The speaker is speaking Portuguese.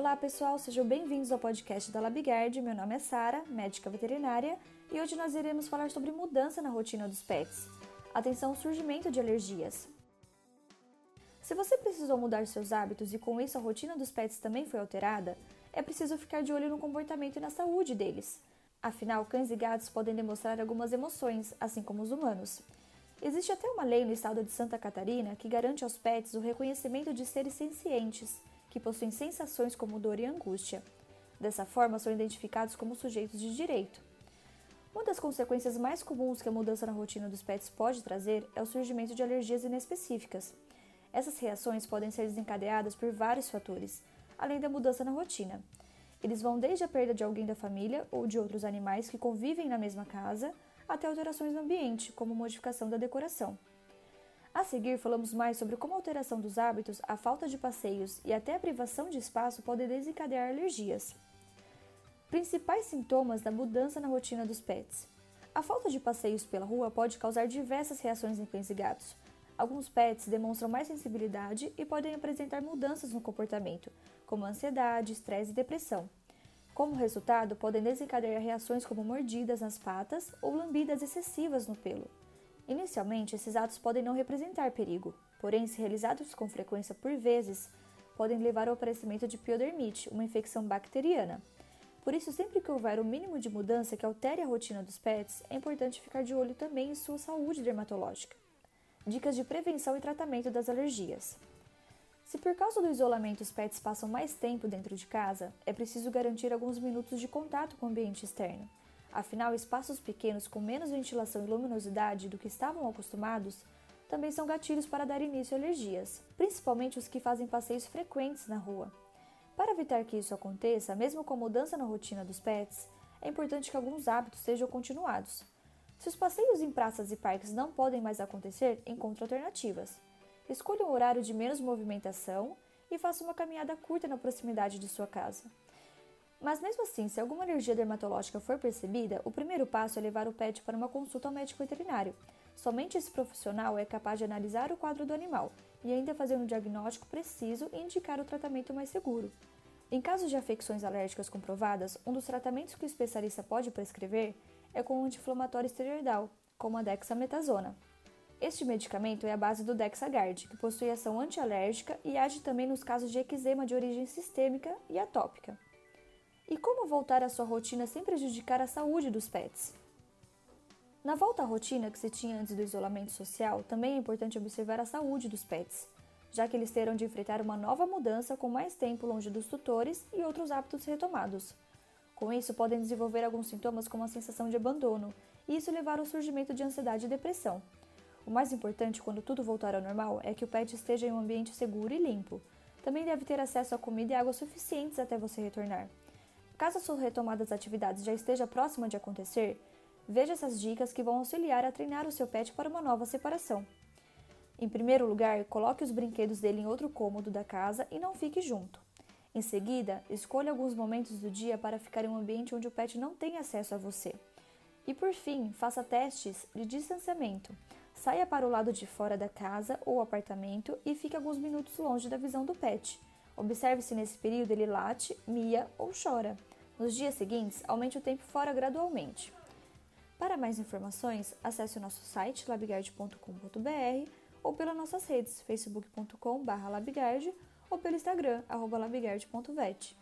Olá pessoal, sejam bem-vindos ao podcast da LabGuard. Meu nome é Sara, médica veterinária, e hoje nós iremos falar sobre mudança na rotina dos pets. Atenção ao surgimento de alergias. Se você precisou mudar seus hábitos e com isso a rotina dos pets também foi alterada, é preciso ficar de olho no comportamento e na saúde deles. Afinal, cães e gatos podem demonstrar algumas emoções, assim como os humanos. Existe até uma lei no estado de Santa Catarina que garante aos pets o reconhecimento de seres sencientes que possuem sensações como dor e angústia. Dessa forma, são identificados como sujeitos de direito. Uma das consequências mais comuns que a mudança na rotina dos pets pode trazer é o surgimento de alergias inespecíficas. Essas reações podem ser desencadeadas por vários fatores, além da mudança na rotina. Eles vão desde a perda de alguém da família ou de outros animais que convivem na mesma casa, até alterações no ambiente, como modificação da decoração. A seguir, falamos mais sobre como a alteração dos hábitos, a falta de passeios e até a privação de espaço podem desencadear alergias. Principais sintomas da mudança na rotina dos pets. A falta de passeios pela rua pode causar diversas reações em cães e gatos. Alguns pets demonstram mais sensibilidade e podem apresentar mudanças no comportamento, como ansiedade, estresse e depressão. Como resultado, podem desencadear reações como mordidas nas patas ou lambidas excessivas no pelo. Inicialmente, esses atos podem não representar perigo, porém, se realizados com frequência por vezes, podem levar ao aparecimento de piodermite, uma infecção bacteriana. Por isso, sempre que houver o mínimo de mudança que altere a rotina dos pets, é importante ficar de olho também em sua saúde dermatológica. Dicas de prevenção e tratamento das alergias. Se por causa do isolamento os pets passam mais tempo dentro de casa, é preciso garantir alguns minutos de contato com o ambiente externo. Afinal, espaços pequenos com menos ventilação e luminosidade do que estavam acostumados também são gatilhos para dar início a alergias, principalmente os que fazem passeios frequentes na rua. Para evitar que isso aconteça, mesmo com a mudança na rotina dos pets, é importante que alguns hábitos sejam continuados. Se os passeios em praças e parques não podem mais acontecer, encontre alternativas. Escolha um horário de menos movimentação e faça uma caminhada curta na proximidade de sua casa. Mas mesmo assim, se alguma alergia dermatológica for percebida, o primeiro passo é levar o pet para uma consulta ao médico veterinário. Somente esse profissional é capaz de analisar o quadro do animal e ainda fazer um diagnóstico preciso e indicar o tratamento mais seguro. Em casos de afecções alérgicas comprovadas, um dos tratamentos que o especialista pode prescrever é com um anti-inflamatório esteroidal, como a dexametasona. Este medicamento é a base do Dexagard, que possui ação antialérgica e age também nos casos de eczema de origem sistêmica e atópica. E como voltar à sua rotina sem prejudicar a saúde dos pets? Na volta à rotina que se tinha antes do isolamento social, também é importante observar a saúde dos pets, já que eles terão de enfrentar uma nova mudança com mais tempo longe dos tutores e outros hábitos retomados. Com isso, podem desenvolver alguns sintomas como a sensação de abandono, e isso levar ao surgimento de ansiedade e depressão. O mais importante quando tudo voltar ao normal é que o pet esteja em um ambiente seguro e limpo. Também deve ter acesso a comida e água suficientes até você retornar. Caso a sua retomada das atividades já esteja próxima de acontecer, veja essas dicas que vão auxiliar a treinar o seu pet para uma nova separação. Em primeiro lugar, coloque os brinquedos dele em outro cômodo da casa e não fique junto. Em seguida, escolha alguns momentos do dia para ficar em um ambiente onde o pet não tem acesso a você. E por fim, faça testes de distanciamento. Saia para o lado de fora da casa ou apartamento e fique alguns minutos longe da visão do pet. Observe se nesse período ele late, mia ou chora. Nos dias seguintes, aumente o tempo fora gradualmente. Para mais informações, acesse o nosso site labigard.com.br ou pelas nossas redes facebook.com.br labigard ou pelo Instagram, labigard.vet.